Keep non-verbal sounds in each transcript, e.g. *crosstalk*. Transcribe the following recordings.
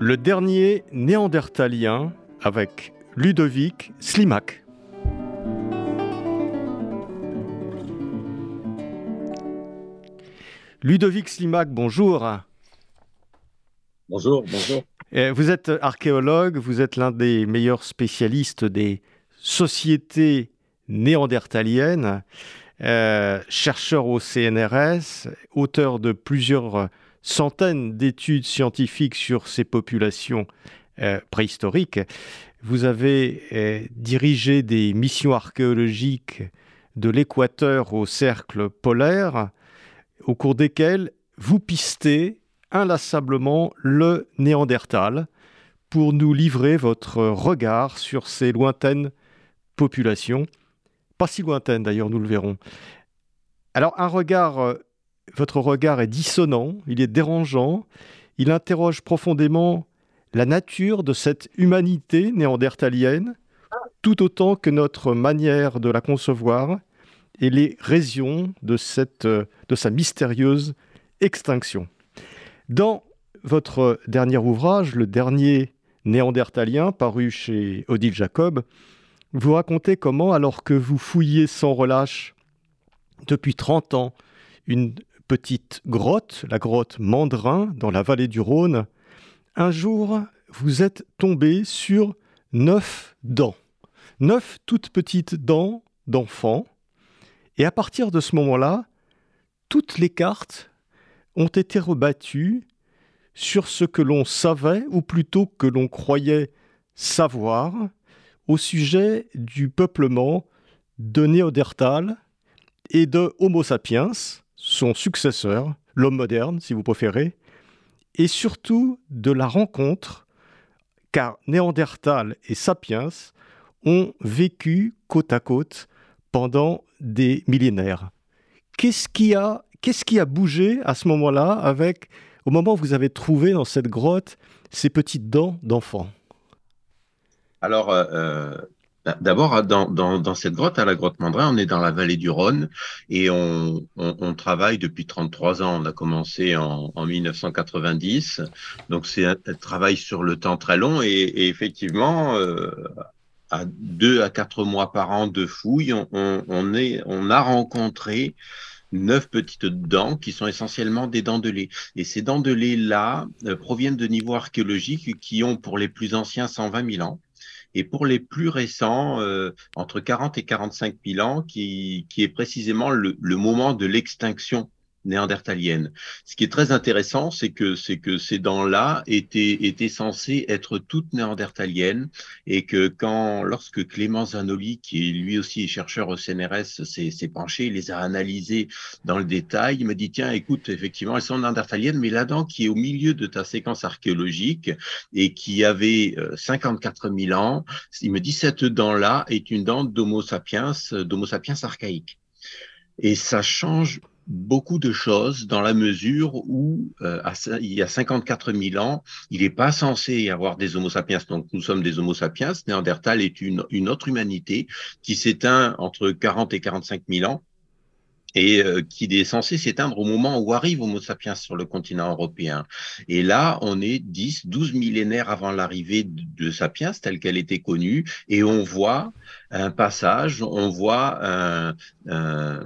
le dernier néandertalien avec Ludovic Slimak. Ludovic Slimak, bonjour. Bonjour, bonjour. Vous êtes archéologue, vous êtes l'un des meilleurs spécialistes des sociétés néandertaliennes, euh, chercheur au CNRS, auteur de plusieurs centaines d'études scientifiques sur ces populations euh, préhistoriques. Vous avez euh, dirigé des missions archéologiques de l'équateur au cercle polaire, au cours desquelles vous pistez inlassablement le Néandertal pour nous livrer votre regard sur ces lointaines populations. Pas si lointaines d'ailleurs, nous le verrons. Alors un regard, euh, votre regard est dissonant, il est dérangeant, il interroge profondément la nature de cette humanité néandertalienne, tout autant que notre manière de la concevoir et les raisons de, cette, de sa mystérieuse extinction. Dans votre dernier ouvrage, le dernier néandertalien, paru chez Odile Jacob, vous racontez comment, alors que vous fouillez sans relâche depuis 30 ans une petite grotte, la grotte Mandrin, dans la vallée du Rhône, un jour, vous êtes tombé sur neuf dents. Neuf toutes petites dents d'enfants, et à partir de ce moment-là, toutes les cartes ont été rebattues sur ce que l'on savait, ou plutôt que l'on croyait savoir, au sujet du peuplement de Néandertal et de Homo sapiens, son successeur, l'homme moderne si vous préférez, et surtout de la rencontre, car Néandertal et Sapiens ont vécu côte à côte pendant des millénaires. Qu'est-ce qui a, bougé à ce moment-là, avec, au moment où vous avez trouvé dans cette grotte ces petites dents d'enfant? Alors, euh, euh d'abord, dans, dans, cette grotte, à la grotte Mandrin, on est dans la vallée du Rhône et on, travaille depuis 33 ans. On a commencé en, en 1990. Donc, c'est un, travail sur le temps très long et, effectivement, euh, à deux à quatre mois par an de fouilles, on a rencontré neuf petites dents qui sont essentiellement des dents de lait. Et ces dents de lait-là euh, proviennent de niveaux archéologiques qui ont pour les plus anciens 120 000 ans et pour les plus récents, euh, entre 40 et 45 000 ans, qui, est précisément le moment de l'extinction néandertalienne. Ce qui est très intéressant, c'est que, c'est que ces dents-là étaient, censées être toutes néandertaliennes et que quand, lorsque Clément Zanoli, qui est lui aussi chercheur au CNRS, s'est penché, il les a analysées dans le détail, il m'a dit, tiens, écoute, effectivement, elles sont néandertaliennes, mais la dent qui est au milieu de ta séquence archéologique et qui avait 54 euh, 000 ans, il me dit, cette dent-là est une dent d'Homo sapiens, d'Homo sapiens archaïque. Et ça change beaucoup de choses dans la mesure où, euh, il y a 54 000 ans, il n'est pas censé y avoir des Homo sapiens. Donc, nous sommes des Homo sapiens. Néandertal est une, une autre humanité qui s'éteint entre 40 et 45 000 ans et euh, qui est censé s'éteindre au moment où arrive Homo sapiens sur le continent européen. Et là, on est 10, 12 millénaires avant l'arrivée de, Sapiens telle qu'elle était connue, et on voit un passage, on voit un, un,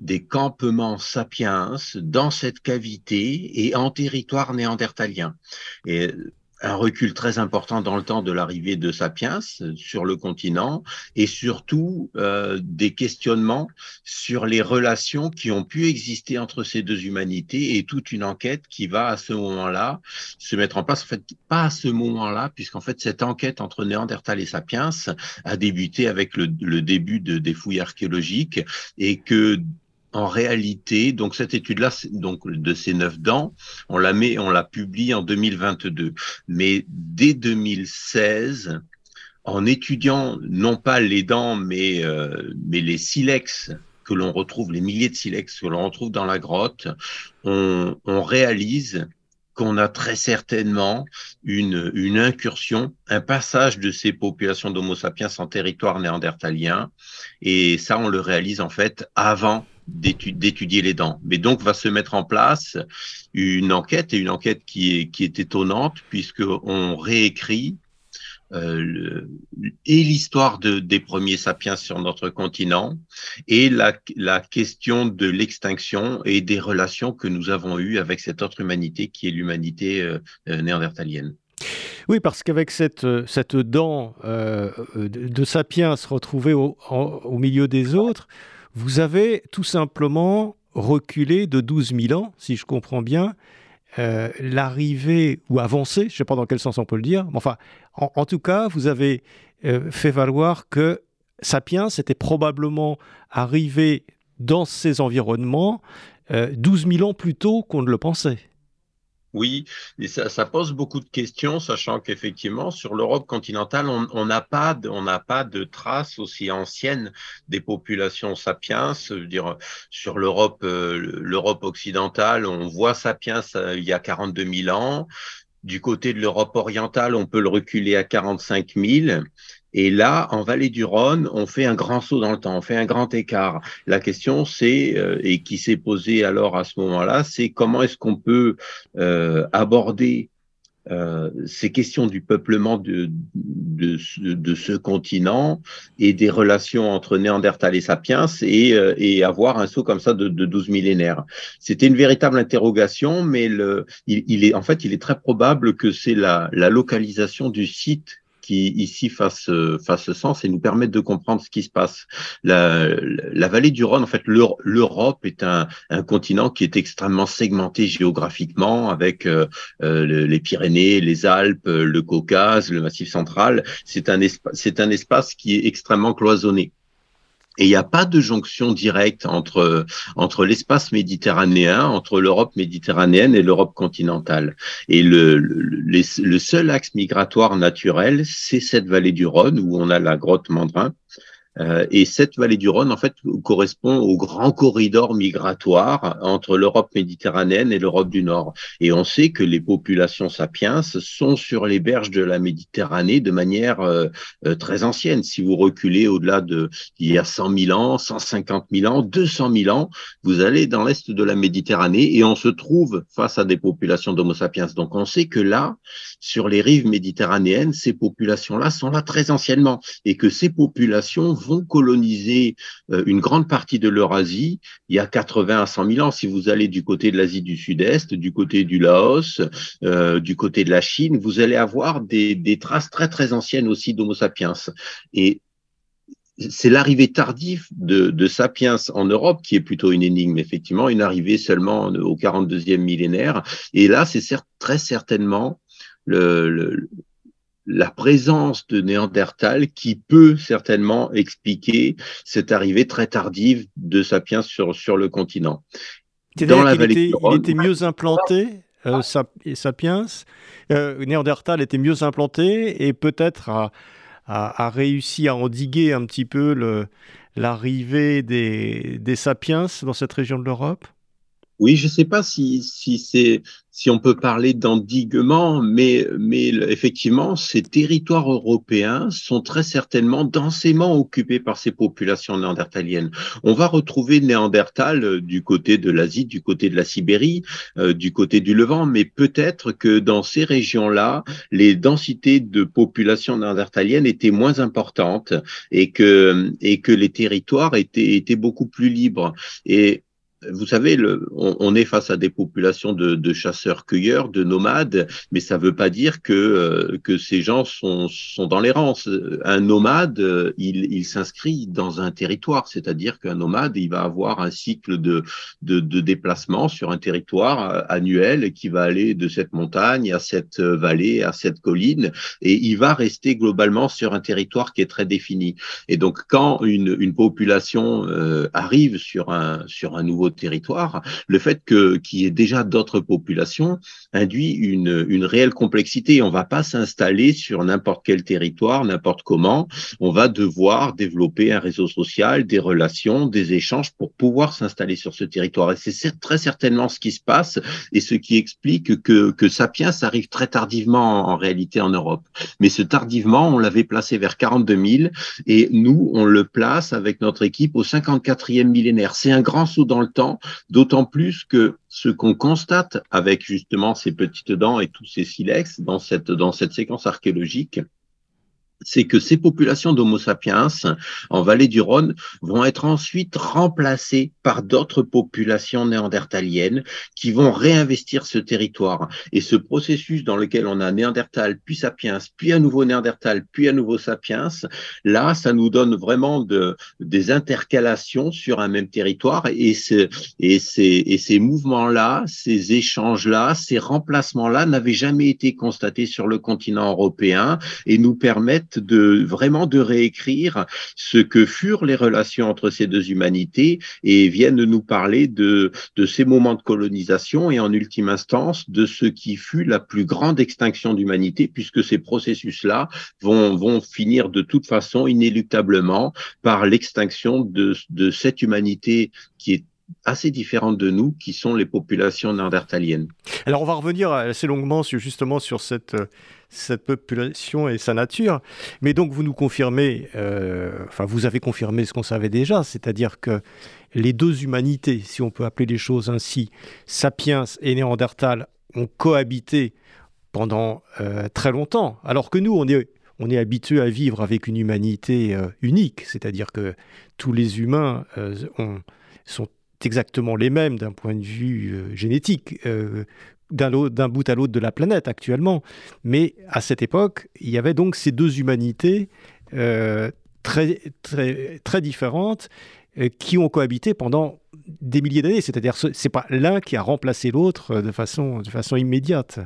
des campements sapiens dans cette cavité et en territoire néandertalien. Un recul très important dans le temps de l'arrivée de Sapiens sur le continent et surtout euh, des questionnements sur les relations qui ont pu exister entre ces deux humanités et toute une enquête qui va à ce moment-là se mettre en place. En fait, pas à ce moment-là, puisqu'en fait cette enquête entre Néandertal et Sapiens a débuté avec le, le début de, des fouilles archéologiques et que en réalité, donc cette étude-là, donc de ces neuf dents, on la met, on la publie en 2022. Mais dès 2016, en étudiant non pas les dents, mais, euh, mais les silex que l'on retrouve, les milliers de silex que l'on retrouve dans la grotte, on, on réalise qu'on a très certainement une, une incursion, un passage de ces populations d'Homo sapiens en territoire néandertalien. Et ça, on le réalise en fait avant d'étudier les dents. Mais donc va se mettre en place une enquête et une enquête qui est, qui est étonnante puisqu'on réécrit euh, et l'histoire de, des premiers sapiens sur notre continent et la, la question de l'extinction et des relations que nous avons eues avec cette autre humanité qui est l'humanité euh, euh, néandertalienne. Oui, parce qu'avec cette, cette dent euh, de, de, sapiens retrouvée au, au, milieu des autres, vous avez tout simplement reculé de 12 000 ans, si je comprends bien, euh, l'arrivée ou avancée, je ne sais pas dans quel sens on peut le dire, mais enfin, en, tout cas, vous avez euh, fait valoir que Sapiens était probablement arrivé dans ces environnements 12 euh, 000 ans plus tôt qu'on ne le pensait. Oui, et ça, pose beaucoup de questions, sachant qu'effectivement, sur l'Europe continentale, on n'a pas, de, on pas de traces aussi anciennes des populations sapiens. dire, sur l'Europe, euh, l'Europe occidentale, on voit sapiens euh, il y a 42 000 ans. Du côté de l'Europe orientale, on peut le reculer à 45 000. Et là, en vallée du Rhône, on fait un grand saut dans le temps, on fait un grand écart. La question, c'est, euh, et qui s'est posée alors à ce moment-là, c'est comment est-ce qu'on peut euh, aborder euh, ces questions du peuplement de, de, de, ce continent et des relations entre Néandertal et Sapiens et, euh, et avoir un saut comme ça de, de 12 millénaires. C'était une véritable interrogation, mais le, il, il, est en fait, il est très probable que c'est la, la localisation du site qui ici fassent, fasse sens et nous permettent de comprendre ce qui se passe. La, vallée du Rhône, en fait, l'Europe est un, un, continent qui est extrêmement segmenté géographiquement avec euh, euh les Pyrénées, les Alpes, le Caucase, le Massif central. C'est un, c'est un espace qui est extrêmement cloisonné. Et il n'y a pas de jonction directe entre, entre l'espace méditerranéen, entre l'Europe méditerranéenne et l'Europe continentale. Et le, le, le, seul axe migratoire naturel, c'est cette vallée du Rhône où on a la grotte Mandrin euh, et cette vallée du Rhône, en fait, correspond au grand corridor migratoire entre l'Europe méditerranéenne et l'Europe du Nord. Et on sait que les populations sapiens sont sur les berges de la Méditerranée de manière euh, euh, très ancienne. Si vous reculez au-delà de il y a 100 000 ans, 150 000 ans, 200 000 ans, vous allez dans l'est de la Méditerranée et on se trouve face à des populations d'Homo sapiens. Donc on sait que là, sur les rives méditerranéennes, ces populations-là sont là très anciennement et que ces populations vont coloniser euh, une grande partie de l'Eurasie il y a 80 à 100 000 ans. Si vous allez du côté de l'Asie du Sud-Est, du côté du Laos, euh, du côté de la Chine, vous allez avoir des, traces très très anciennes aussi d'Homo sapiens. Et c'est l'arrivée tardive de, Sapiens en Europe qui est plutôt une énigme, effectivement, une arrivée seulement au 42e millénaire. Et là, c'est très certainement le, la présence de Néandertal qui peut certainement expliquer cette arrivée très tardive de Sapiens sur, sur le continent. Dans la était, il était mieux implanté, euh, Sapiens. Euh, Néandertal était mieux implanté et peut-être a, a, a, réussi à endiguer un petit peu l'arrivée des, des Sapiens dans cette région de l'Europe? Oui, je ne sais pas si, si si on peut parler d'endiguement, mais, mais effectivement, ces territoires européens sont très certainement densément occupés par ces populations néandertaliennes. On va retrouver Néandertal euh, du côté de l'Asie, du côté de la Sibérie, euh, du côté du Levant, mais peut-être que dans ces régions-là, les densités de population néandertalienne étaient moins importantes et que, et que les territoires étaient, étaient beaucoup plus libres. Et vous savez, le, on, est face à des populations de, chasseurs-cueilleurs, de nomades, mais ça ne veut pas dire que, euh, que ces gens sont, sont dans l'errance. Un nomade, euh, il, il s'inscrit dans un territoire, c'est-à-dire qu'un nomade, il va avoir un cycle de, de, de, déplacement sur un territoire euh, annuel qui va aller de cette montagne à cette vallée, à cette colline, et il va rester globalement sur un territoire qui est très défini. Et donc, quand une, une population arrive sur un, sur un nouveau territoire, le fait que qu'il y ait déjà d'autres populations induit une, une réelle complexité. On va pas s'installer sur n'importe quel territoire, n'importe comment. On va devoir développer un réseau social, des relations, des échanges pour pouvoir s'installer sur ce territoire. Et c'est très certainement ce qui se passe et ce qui explique que, que Sapiens arrive très tardivement en, réalité en Europe. Mais ce tardivement, on l'avait placé vers 42 000 et nous, on le place avec notre équipe au 54e millénaire. C'est un grand saut dans le temps d'autant plus que ce qu'on constate avec justement ces petites dents et tous ces silex dans cette, dans cette séquence archéologique, c'est que ces populations d'Homo sapiens en vallée du Rhône vont être ensuite remplacées par d'autres populations néandertaliennes qui vont réinvestir ce territoire. Et ce processus dans lequel on a Néandertal, puis Sapiens, puis à nouveau Néandertal, puis à nouveau Sapiens, là, ça nous donne vraiment de, des intercalations sur un même territoire. Et, ce, et ces, et ces mouvements-là, ces échanges-là, ces remplacements-là n'avaient jamais été constatés sur le continent européen et nous permettent de vraiment de réécrire ce que furent les relations entre ces deux humanités et viennent nous parler de, de ces moments de colonisation et en ultime instance de ce qui fut la plus grande extinction d'humanité puisque ces processus-là vont, vont finir de toute façon inéluctablement par l'extinction de, de cette humanité qui est assez différentes de nous, qui sont les populations néandertaliennes. Alors on va revenir assez longuement justement sur cette, cette population et sa nature, mais donc vous nous confirmez, euh, enfin vous avez confirmé ce qu'on savait déjà, c'est-à-dire que les deux humanités, si on peut appeler les choses ainsi, sapiens et néandertal, ont cohabité pendant euh, très longtemps, alors que nous, on est on est habitué à vivre avec une humanité euh, unique, c'est-à-dire que tous les humains ont, sont exactement les mêmes d'un point de vue génétique, d'un bout à l'autre de la planète actuellement. Mais à cette époque, il y avait donc ces deux humanités euh, très, très, très différentes qui ont cohabité pendant des milliers d'années. C'est-à-dire, ce n'est pas l'un qui a remplacé l'autre de façon, de façon immédiate.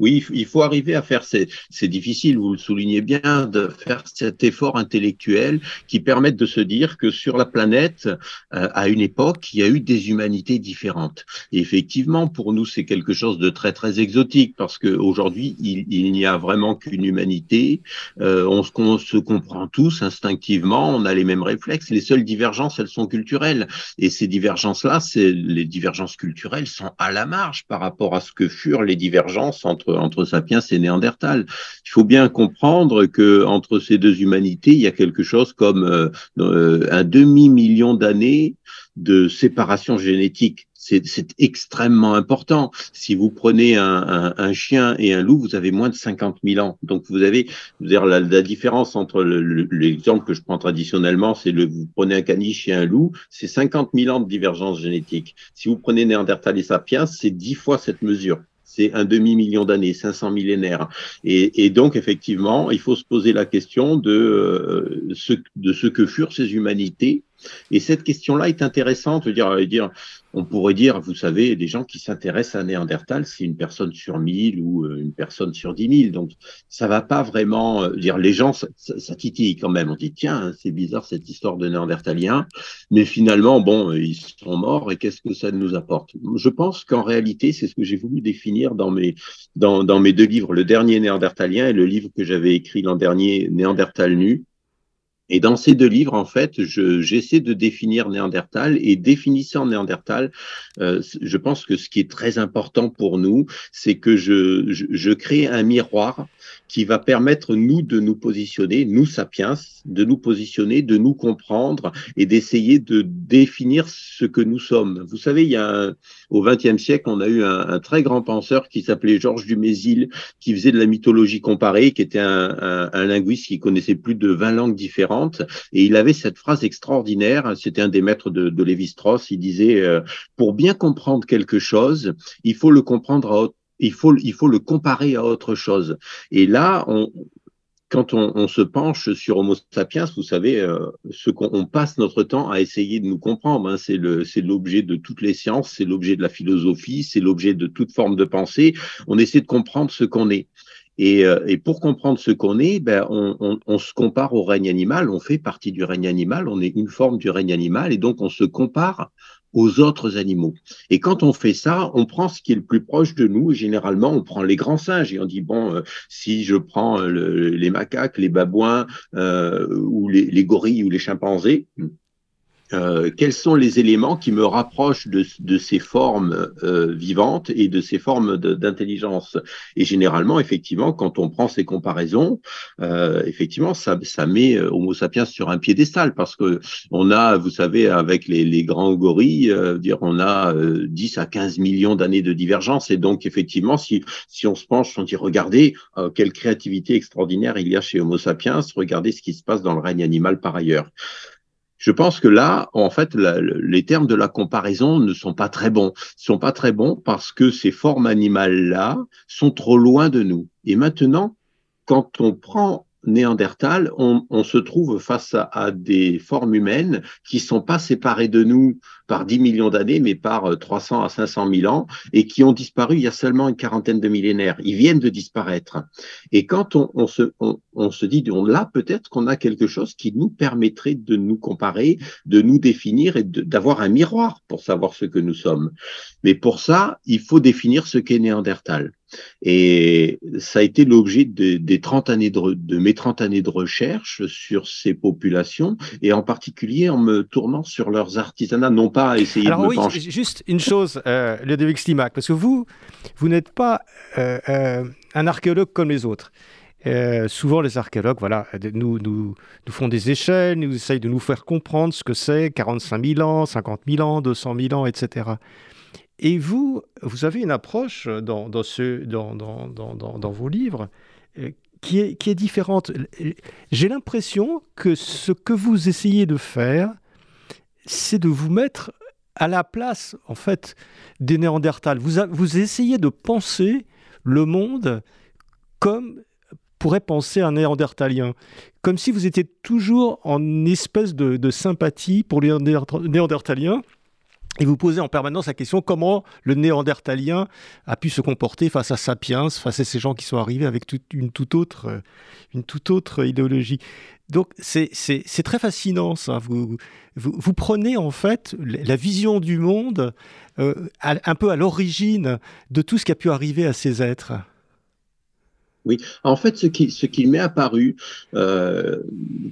Oui, il faut arriver à faire, c'est difficile, vous le soulignez bien, de faire cet effort intellectuel qui permette de se dire que sur la planète, euh, à une époque, il y a eu des humanités différentes. Effectivement, pour nous, c'est quelque chose de très, très exotique parce qu'aujourd'hui, il, il n'y a vraiment qu'une humanité. Euh, on, se, on, se, comprend tous instinctivement, on a les mêmes réflexes. Les seules divergences, elles sont culturelles. Et ces divergences-là, les divergences culturelles sont à la marge par rapport à ce que furent les divergences entre entre, Sapiens et Néandertal. Il faut bien comprendre que entre ces deux humanités, il y a quelque chose comme euh, euh, un demi-million d'années de séparation génétique. C'est extrêmement important. Si vous prenez un, chien et un loup, vous avez moins de 50 000 ans. Donc vous avez, dire, la, différence entre l'exemple que je prends traditionnellement, c'est le vous prenez un caniche et un loup, c'est 50 000 ans de divergence génétique. Si vous prenez Néandertal et Sapiens, c'est dix fois cette mesure c'est un demi-million d'années, 500 millénaires. Et, donc, effectivement, il faut se poser la question de, euh, ce que furent ces humanités et cette question-là est intéressante. Dire, dire, on pourrait dire, vous savez, des gens qui s'intéressent à Néandertal, c'est une personne sur mille ou euh, une personne sur dix mille. Donc, ça va pas vraiment euh, dire. Les gens, ça, titille quand même. On dit, tiens, c'est bizarre cette histoire de Néandertaliens. Mais finalement, bon, ils sont morts et qu'est-ce que ça nous apporte? Je pense qu'en réalité, c'est ce que j'ai voulu définir dans mes deux livres, le dernier Néandertalien et le livre que j'avais écrit l'an dernier, Néandertal nu et dans ces deux livres, en fait, j'essaie de définir Néandertal et définissant Néandertal, euh, je pense que ce qui est très important pour nous, c'est que je, crée un miroir qui va permettre, nous, de nous positionner, nous, sapiens, de nous positionner, de nous comprendre et d'essayer de définir ce que nous sommes. Vous savez, il y a un, au XXe siècle, on a eu un, très grand penseur qui s'appelait Georges Dumézil, qui faisait de la mythologie comparée, qui était un linguiste qui connaissait plus de 20 langues différentes Et il avait cette phrase extraordinaire, c'était un des maîtres de, de Lévi-Strauss, il disait, euh, pour bien comprendre quelque chose, il faut le comprendre à il faut, il faut le comparer à autre chose. Et là, quand on, se penche sur Homo sapiens, vous savez, euh, ce qu'on passe notre temps à essayer de nous comprendre. Hein, c'est l'objet de toutes les sciences, c'est l'objet de la philosophie, c'est l'objet de toute forme de pensée. On essaie de comprendre ce qu'on est. Et, euh, et, pour comprendre ce qu'on est, ben, on, on, on, se compare au règne animal, on fait partie du règne animal, on est une forme du règne animal, et donc on se compare aux autres animaux. Et quand on fait ça, on prend ce qui est le plus proche de nous. généralement, on prend les grands singes et on dit bon, euh, si je prends les macaques, les babouins euh, ou les, les, gorilles ou les chimpanzés, euh, quels sont les éléments qui me rapprochent de, de ces formes euh, vivantes et de ces formes d'intelligence? Et généralement, effectivement, quand on prend ces comparaisons, euh, effectivement, ça, ça met euh, Homo sapiens sur un piédestal parce que on a, vous savez, avec les, les grands gorilles, euh, dire on a 10 à 15 millions d'années de divergence et donc effectivement, si si on se penche, on dit regardez quelle créativité extraordinaire il y a chez Homo sapiens, regardez ce qui se passe dans le règne animal par ailleurs. Je pense que là, en fait, les termes de la comparaison ne sont pas très bons. Ils sont pas très bons parce que ces formes animales-là sont trop loin de nous. Et maintenant, quand on prend Néandertal, on, se trouve face à, des formes humaines qui sont pas séparées de nous par 10 millions d'années, mais par 300 euh, à 500 000 ans, et qui ont disparu il y a seulement une quarantaine de millénaires. Ils viennent de disparaître. Et quand on, se, on, dit, là, peut-être qu'on a quelque chose qui nous permettrait de nous comparer, de nous définir et d'avoir un miroir pour savoir ce que nous sommes. Mais pour ça, il faut définir ce qu'est Néandertal. Et ça a été l'objet de, des 30 années de, mes 30 années de recherche sur ces populations, et en particulier en me tournant sur leurs artisanats, non pas essayer Alors de me oui, juste une chose, euh, Ludovic Stimac, parce que vous, vous n'êtes pas euh, euh, un archéologue comme les autres. Euh, souvent, les archéologues voilà, nous, nous, nous, font des échelles, nous essayent de nous faire comprendre ce que c'est 45 000 ans, 50 000 ans, 200 000 ans, etc. Et vous, vous avez une approche dans, dans, ce, dans, dans, dans vos livres euh, qui est, qui est différente. J'ai l'impression que ce que vous essayez de faire, c'est de vous mettre à la place, en fait, des Néandertals. Vous, essayez de penser le monde comme pourrait penser un néandertalien. Comme si vous étiez toujours en espèce de, de sympathie pour les néandertaliens et vous posez en permanence la question comment le néandertalien a pu se comporter face à Sapiens, face à ces gens qui sont arrivés avec une, toute autre, euh, une toute autre idéologie. Donc c'est très fascinant ça. Vous, vous, prenez en fait la vision du monde euh, un peu à l'origine de tout ce qui a pu arriver à ces êtres. Oui, en fait, ce qui, ce qui m'est apparu, euh,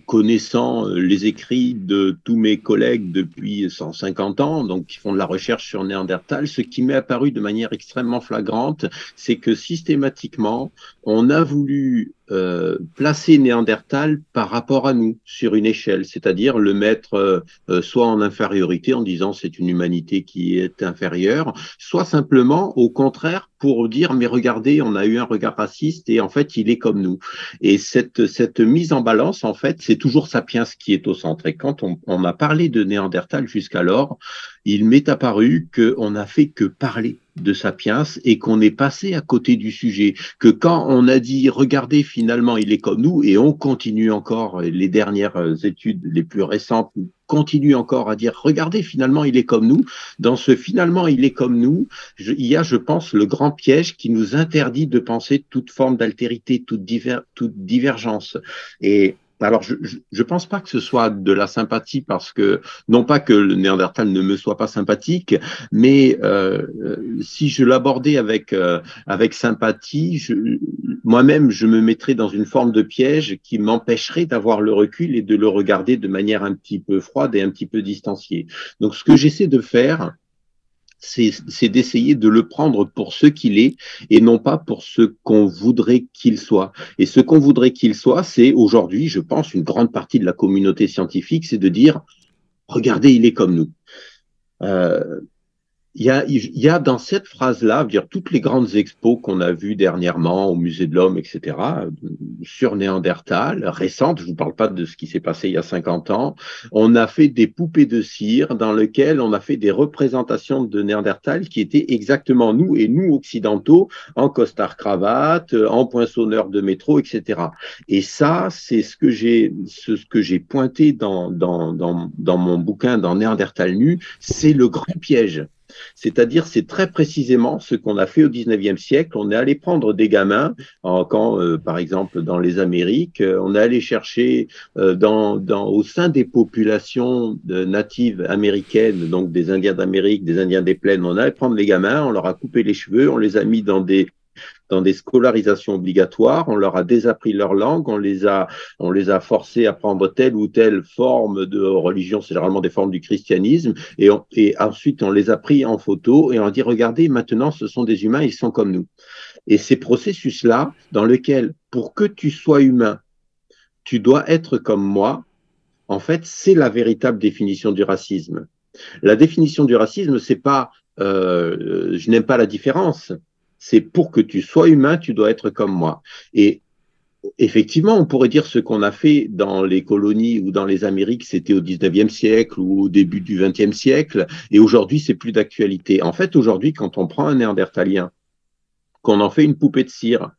connaissant euh, les écrits de tous mes collègues depuis 150 ans, donc qui font de la recherche sur Néandertal, ce qui m'est apparu de manière extrêmement flagrante, c'est que systématiquement, on a voulu euh, placer Néandertal par rapport à nous sur une échelle, c'est-à-dire le mettre euh, euh, soit en infériorité en disant c'est une humanité qui est inférieure, soit simplement au contraire pour dire mais regardez on a eu un regard raciste et en fait il est comme nous. Et cette cette mise en balance en fait c'est toujours Sapiens qui est au centre. Et quand on, on a parlé de Néandertal jusqu'alors, il m'est apparu qu'on n'a fait que parler de Sapiens et qu'on est passé à côté du sujet. Que quand on a dit, regardez, finalement, il est comme nous, et on continue encore, les dernières études les plus récentes continuent encore à dire, regardez, finalement, il est comme nous. Dans ce finalement, il est comme nous, il y a, je pense, le grand piège qui nous interdit de penser toute forme d'altérité, toute, toute divergence. Et alors, je ne pense pas que ce soit de la sympathie parce que, non pas que le Néandertal ne me soit pas sympathique, mais euh, si je l'abordais avec, euh, avec sympathie, moi-même, je me mettrais dans une forme de piège qui m'empêcherait d'avoir le recul et de le regarder de manière un petit peu froide et un petit peu distanciée. Donc, ce que j'essaie de faire, c'est d'essayer de le prendre pour ce qu'il est et non pas pour ce qu'on voudrait qu'il soit. Et ce qu'on voudrait qu'il soit, c'est aujourd'hui, je pense, une grande partie de la communauté scientifique, c'est de dire, regardez, il est comme nous. Euh, il y a, il y a dans cette phrase-là, dire toutes les grandes expos qu'on a vues dernièrement au Musée de l'Homme, etc., sur Néandertal, récentes, je ne vous parle pas de ce qui s'est passé il y a 50 ans, on a fait des poupées de cire dans lesquelles on a fait des représentations de Néandertal qui étaient exactement nous et nous occidentaux, en costard-cravate, en poinçonneur de métro, etc. Et ça, c'est ce que j'ai, ce, que j'ai pointé dans, dans, dans, dans mon bouquin, dans Néandertal nu, c'est le grand piège. C'est-à-dire, c'est très précisément ce qu'on a fait au 19e siècle. On est allé prendre des gamins, quand, euh, par exemple, dans les Amériques, euh, on est allé chercher euh, au sein des populations natives américaines, donc des Indiens d'Amérique, des Indiens des plaines, on allé prendre les gamins, on leur a coupé les cheveux, on les a mis dans des dans des scolarisations obligatoires, on leur a désappris leur langue, on les a, on les a forcés à prendre telle ou telle forme de religion, c'est généralement des formes du christianisme, et, ensuite on les a pris en photo et on dit, regardez, maintenant ce sont des humains, ils sont comme nous. Et ces processus-là, dans lesquels, pour que tu sois humain, tu dois être comme moi, en fait, c'est la véritable définition du racisme. La définition du racisme, c'est pas euh, je n'aime pas la différence c'est pour que tu sois humain, tu dois être comme moi. Et effectivement, on pourrait dire ce qu'on a fait dans les colonies ou dans les Amériques, c'était au 19e siècle ou au début du 20e siècle, et aujourd'hui, c'est plus d'actualité. En fait, aujourd'hui, quand on prend un néandertalien qu'on en fait une poupée de cire,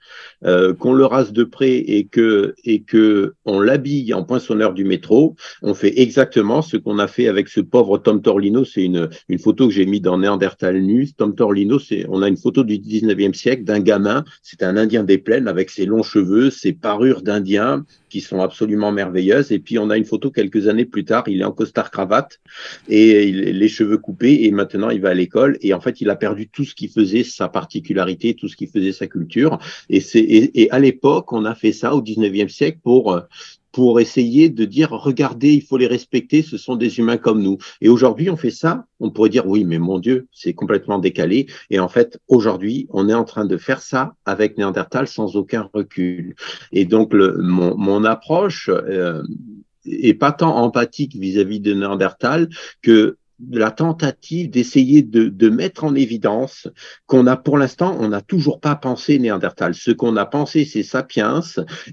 euh, qu'on le rase de près et que, et que on l'habille en poinçonneur du métro, on fait exactement ce qu'on a fait avec ce pauvre Tom Torlino. C'est une, photo que j'ai mis dans Néandertal nu. Tom Torlino, c'est, on a une photo du 19e siècle d'un gamin. C'est un Indien des plaines avec ses longs cheveux, ses parures d'Indien qui sont absolument merveilleuses. Et puis on a une photo quelques années plus tard. Il est en costard cravate et il, les cheveux coupés et maintenant il va à l'école. Et en fait, il a perdu tout ce qui faisait sa particularité, tout ce qui faisait sa culture. Et, c'est, et, à l'époque, on a fait ça au 19e siècle pour pour essayer de dire regardez, il faut les respecter, ce sont des humains comme nous. Et aujourd'hui, on fait ça, on pourrait dire oui, mais mon Dieu, c'est complètement décalé. Et en fait, aujourd'hui, on est en train de faire ça avec Néandertal sans aucun recul. Et donc, le, mon, mon approche euh, est pas tant empathique vis-à-vis -vis de Néandertal que la tentative d'essayer de, mettre en évidence qu'on a pour l'instant, on n'a toujours pas pensé Néandertal. Ce qu'on a pensé, c'est Sapiens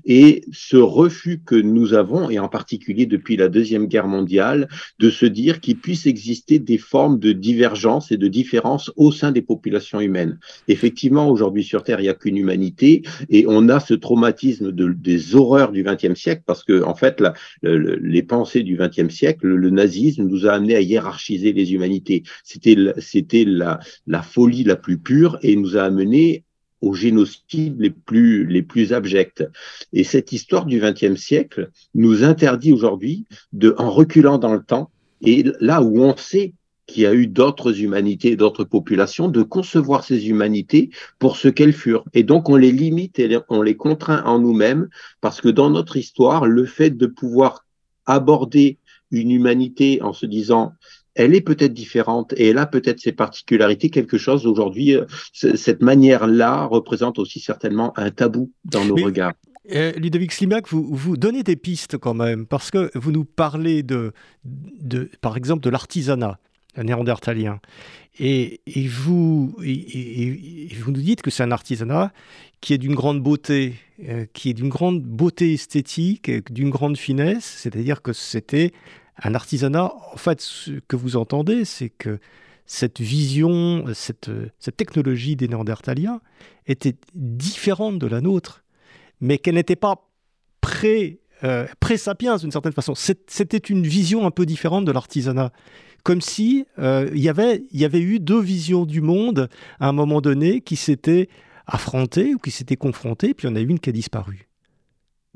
et ce refus que nous avons, et en particulier depuis la Deuxième Guerre mondiale, de se dire qu'il puisse exister des formes de divergence et de différence au sein des populations humaines. Effectivement, aujourd'hui sur Terre, il n'y a qu'une humanité et on a ce traumatisme de, des horreurs du XXe siècle parce que, en fait, les pensées du XXe siècle, le nazisme nous a amené à hiérarchiser les humanités. C'était c'était la, la folie la plus pure et nous a amené aux génocides les plus, les plus abjects. Et cette histoire du XXe siècle nous interdit aujourd'hui, de, en reculant dans le temps, et là où on sait qu'il y a eu d'autres humanités, d'autres populations, de concevoir ces humanités pour ce qu'elles furent. Et donc on les limite et on les contraint en nous-mêmes, parce que dans notre histoire, le fait de pouvoir aborder une humanité en se disant elle est peut-être différente et elle a peut-être ses particularités. Quelque chose aujourd'hui, euh, cette manière-là représente aussi certainement un tabou dans nos regards. Euh, Ludovic Slimak, vous, vous donnez des pistes quand même, parce que vous nous parlez de, de par exemple, de l'artisanat néandertalien. Et, et, vous, et, vous nous dites que c'est un artisanat qui est d'une grande beauté, euh, qui est d'une grande beauté esthétique, d'une grande finesse, c'est-à-dire que c'était un artisanat, en fait, ce que vous entendez, c'est que cette vision, cette, technologie des Néandertaliens était différente de la nôtre, mais qu'elle n'était pas pré, euh, sapiens d'une certaine façon. C'était une vision un peu différente de l'artisanat. Comme si euh, il y avait, y avait eu deux visions du monde à un moment donné qui s'étaient affrontées ou qui s'étaient confrontées, puis il y en a une qui a disparu.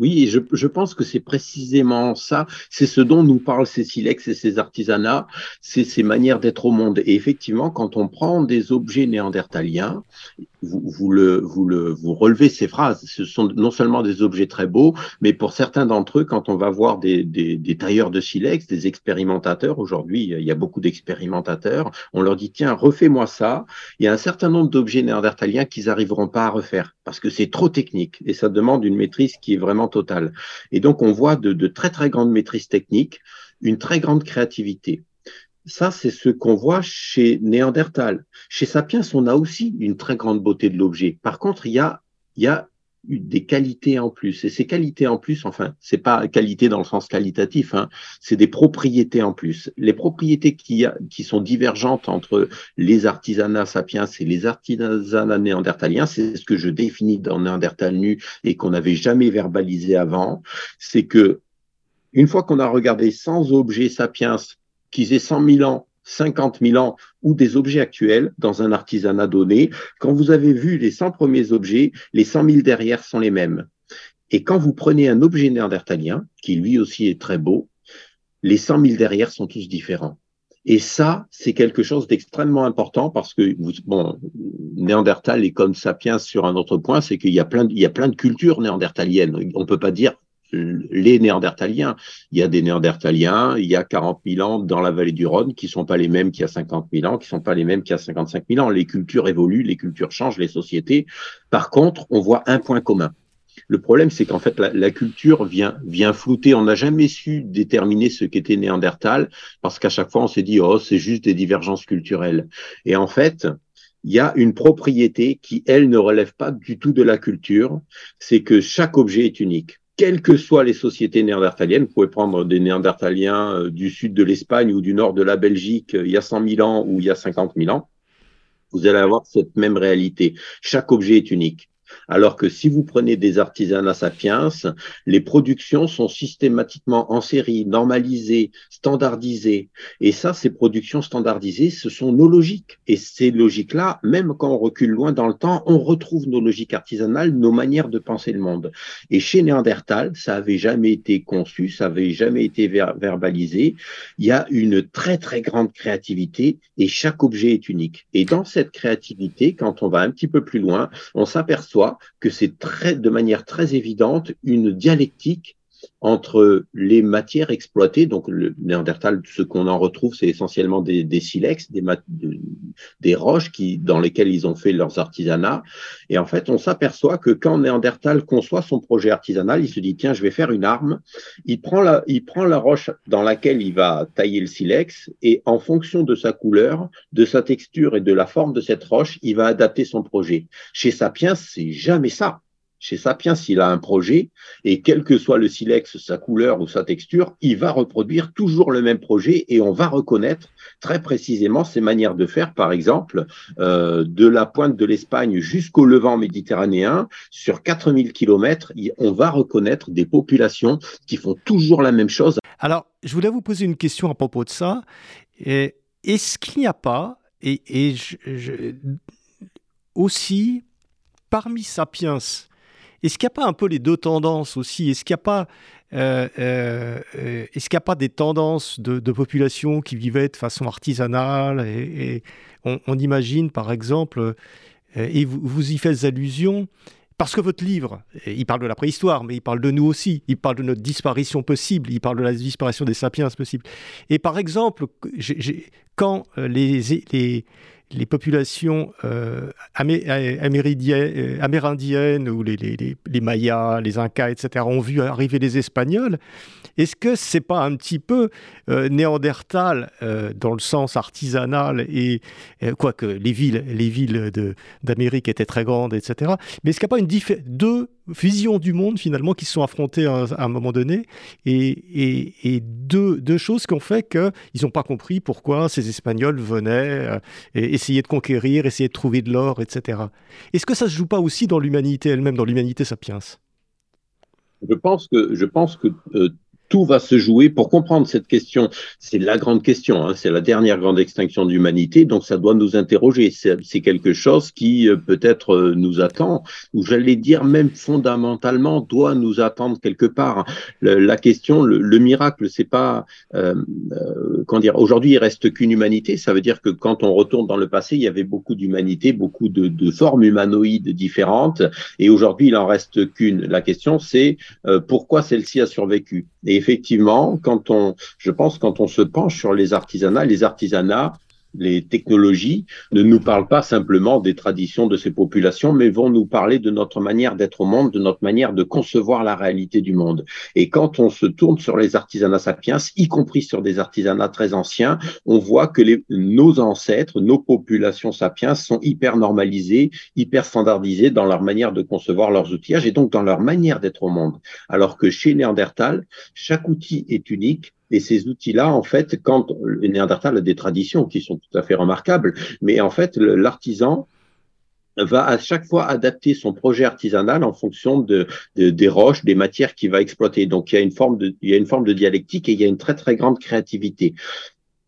Oui, je, je pense que c'est précisément ça, c'est ce dont nous parlent ces silex et ces artisanats, c'est ces manières d'être au monde. Et effectivement, quand on prend des objets néandertaliens, vous, vous, le, vous, le, vous relevez ces phrases. Ce sont non seulement des objets très beaux, mais pour certains d'entre eux, quand on va voir des, des, des tailleurs de silex, des expérimentateurs, aujourd'hui, il y a beaucoup d'expérimentateurs, on leur dit, tiens, refais-moi ça. Il y a un certain nombre d'objets néandertaliens qu'ils n'arriveront pas à refaire parce que c'est trop technique et ça demande une maîtrise qui est vraiment totale. Et donc, on voit de, de très, très grandes maîtrises techniques, une très grande créativité. Ça, c'est ce qu'on voit chez Néandertal. Chez Sapiens, on a aussi une très grande beauté de l'objet. Par contre, il y a, y a des qualités en plus. Et ces qualités en plus, enfin, c'est pas qualité dans le sens qualitatif, hein, c'est des propriétés en plus. Les propriétés qui, qui sont divergentes entre les artisanats sapiens et les artisanats néandertaliens, c'est ce que je définis dans Néandertal nu et qu'on n'avait jamais verbalisé avant, c'est que une fois qu'on a regardé 100 objets sapiens qu'ils aient 100 000 ans 50 000 ans ou des objets actuels dans un artisanat donné, quand vous avez vu les 100 premiers objets, les 100 000 derrière sont les mêmes. Et quand vous prenez un objet néandertalien, qui lui aussi est très beau, les 100 000 derrière sont tous différents. Et ça, c'est quelque chose d'extrêmement important parce que, bon, Néandertal est comme Sapiens sur un autre point, c'est qu'il y a plein, a plein de cultures néandertaliennes. On ne peut pas dire les Néandertaliens. Il y a des Néandertaliens, il y a 40 000 ans dans la vallée du Rhône qui sont pas les mêmes qu'il y a 50 000 ans, qui sont pas les mêmes qu'il y a 55 000 ans. Les cultures évoluent, les cultures changent, les sociétés. Par contre, on voit un point commun. Le problème, c'est qu'en fait, la, culture vient, vient flouter. On n'a jamais su déterminer ce qu'était Néandertal parce qu'à chaque fois, on s'est dit, oh, c'est juste des divergences culturelles. Et en fait, il y a une propriété qui, elle, ne relève pas du tout de la culture, c'est que chaque objet est unique quelles que soient les sociétés néandertaliennes, vous pouvez prendre des néandertaliens euh, du sud de l'Espagne ou du nord de la Belgique euh, il y a 100 000 ans ou il y a 50 000 ans, vous allez avoir cette même réalité. Chaque objet est unique. Alors que si vous prenez des artisanats sapiens, les productions sont systématiquement en série, normalisées, standardisées. Et ça, ces productions standardisées, ce sont nos logiques. Et ces logiques-là, même quand on recule loin dans le temps, on retrouve nos logiques artisanales, nos manières de penser le monde. Et chez Néandertal, ça avait jamais été conçu, ça avait jamais été verbalisé. Il y a une très, très grande créativité et chaque objet est unique. Et dans cette créativité, quand on va un petit peu plus loin, on s'aperçoit que c'est de manière très évidente une dialectique entre les matières exploitées, donc le Néandertal, ce qu'on en retrouve, c'est essentiellement des, silex, des, roches qui, dans lesquelles ils ont fait leurs artisanats. Et en fait, on s'aperçoit que quand Néandertal conçoit son projet artisanal, il se dit, tiens, je vais faire une arme. Il prend la, il prend la roche dans laquelle il va tailler le silex et en fonction de sa couleur, de sa texture et de la forme de cette roche, il va adapter son projet. Chez Sapiens, c'est jamais ça. Chez Sapiens, s'il a un projet, et quel que soit le silex, sa couleur ou sa texture, il va reproduire toujours le même projet et on va reconnaître très précisément ses manières de faire. Par exemple, euh, de la pointe de l'Espagne jusqu'au levant méditerranéen, sur 4000 km, on va reconnaître des populations qui font toujours la même chose. Alors, je voulais vous poser une question à propos de ça. Est-ce qu'il n'y a pas, et, aussi, parmi Sapiens, est-ce qu'il n'y a pas un peu les deux tendances aussi? Est-ce qu'il n'y a pas euh, euh, n'y a pas des tendances de, population qui vivaient de façon artisanale et, on, imagine par exemple, euh, et vous, vous, y faites allusion, parce que votre livre, il parle de la préhistoire, mais il parle de nous aussi, il parle de notre disparition possible, il parle de la disparition des sapiens possible. Et par exemple, quand les, les populations euh, euh, amérindiennes ou les, Mayas, les Incas, etc., ont vu arriver les Espagnols, est-ce que c'est pas un petit peu euh, néandertal dans le sens artisanal et quoique les villes, les villes d'Amérique étaient très grandes, etc. Mais est-ce qu'il n'y a pas une deux visions du monde finalement qui se sont affrontées à, un moment donné et, et, deux, deux, choses qui ont fait qu'ils n'ont pas compris pourquoi ces Espagnols venaient et, essayer de conquérir, essayer de trouver de l'or, etc. Est-ce que ça se joue pas aussi dans l'humanité elle-même, dans l'humanité sapiens? Je pense que, je pense que euh, tout va se jouer pour comprendre cette question. C'est la grande question, hein, c'est la dernière grande extinction de l'humanité, donc ça doit nous interroger. C'est quelque chose qui euh, peut-être euh, nous attend, ou j'allais dire même fondamentalement doit nous attendre quelque part. la question, le, miracle, c'est pas, euh, euh dire, aujourd'hui il reste qu'une humanité. Ça veut dire que quand on retourne dans le passé, il y avait beaucoup d'humanité, beaucoup de, de, formes humanoïdes différentes, et aujourd'hui il en reste qu'une. La question, c'est pourquoi celle-ci a survécu? Effectivement, quand on, je pense, quand on se penche sur les artisanats, les artisanats les technologies ne nous parlent pas simplement des traditions de ces populations, mais vont nous parler de notre manière d'être au monde, de notre manière de concevoir la réalité du monde. Et quand on se tourne sur les artisanats sapiens, y compris sur des artisanats très anciens, on voit que les, nos ancêtres, nos populations sapiens sont hyper normalisées, hyper standardisées dans leur manière de concevoir leurs outillages et donc dans leur manière d'être au monde. Alors que chez Néandertal, chaque outil est unique, et ces outils-là, en fait, quand le Néandertal a des traditions qui sont tout à fait remarquables, mais en fait, l'artisan va à chaque fois adapter son projet artisanal en fonction de, des roches, des matières qu'il va exploiter. Donc il y a une forme de, il y a une forme de dialectique et il y a une très très grande créativité.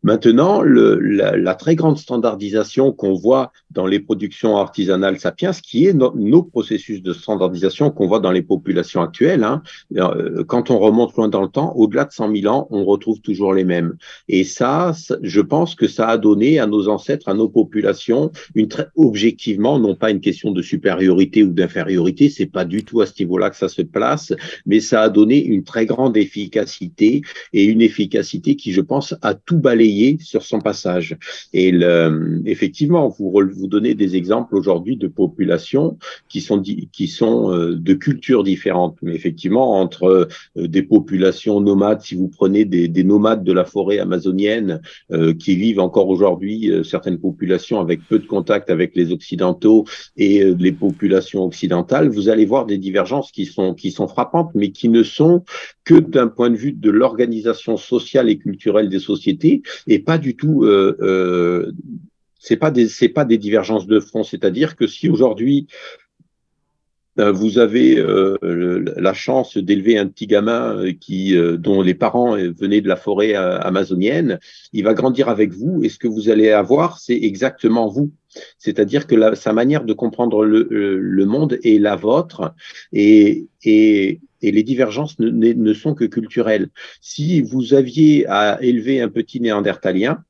Maintenant, le, la, la, très grande standardisation qu'on voit dans les productions artisanales sapiens, qui est nos processus de standardisation qu'on voit dans les populations actuelles, hein, euh, quand on remonte loin dans le temps, au-delà de 100 000 ans, on retrouve toujours les mêmes. Et ça, je pense que ça a donné à nos ancêtres, à nos populations, une très objectivement, non pas une question de supériorité ou d'infériorité, c'est pas du tout à ce niveau-là que ça se place, mais ça a donné une très grande efficacité et une efficacité qui, je pense, a tout balayé sur son passage. Et effectivement, vous, vous donnez des exemples aujourd'hui de populations qui sont, qui sont euh, de cultures différentes. Mais effectivement, entre euh, des populations nomades, si vous prenez des, nomades de la forêt amazonienne euh, qui vivent encore aujourd'hui, certaines populations avec peu de contact avec les Occidentaux et les populations occidentales, vous allez voir des divergences qui sont, qui sont frappantes, mais qui ne sont que d'un point de vue de l'organisation sociale et culturelle des sociétés et pas du tout. Euh, euh, c'est pas des c'est pas des divergences de front. C'est-à-dire que si aujourd'hui euh, vous avez euh, la chance d'élever un petit gamin euh, qui, dont les parents venaient de la forêt amazonienne, il va grandir avec vous et ce que vous allez avoir, c'est exactement vous. C'est-à-dire que sa manière de comprendre le, monde est la vôtre et, et les divergences ne, sont que culturelles. Si vous aviez à élever un petit néandertalien,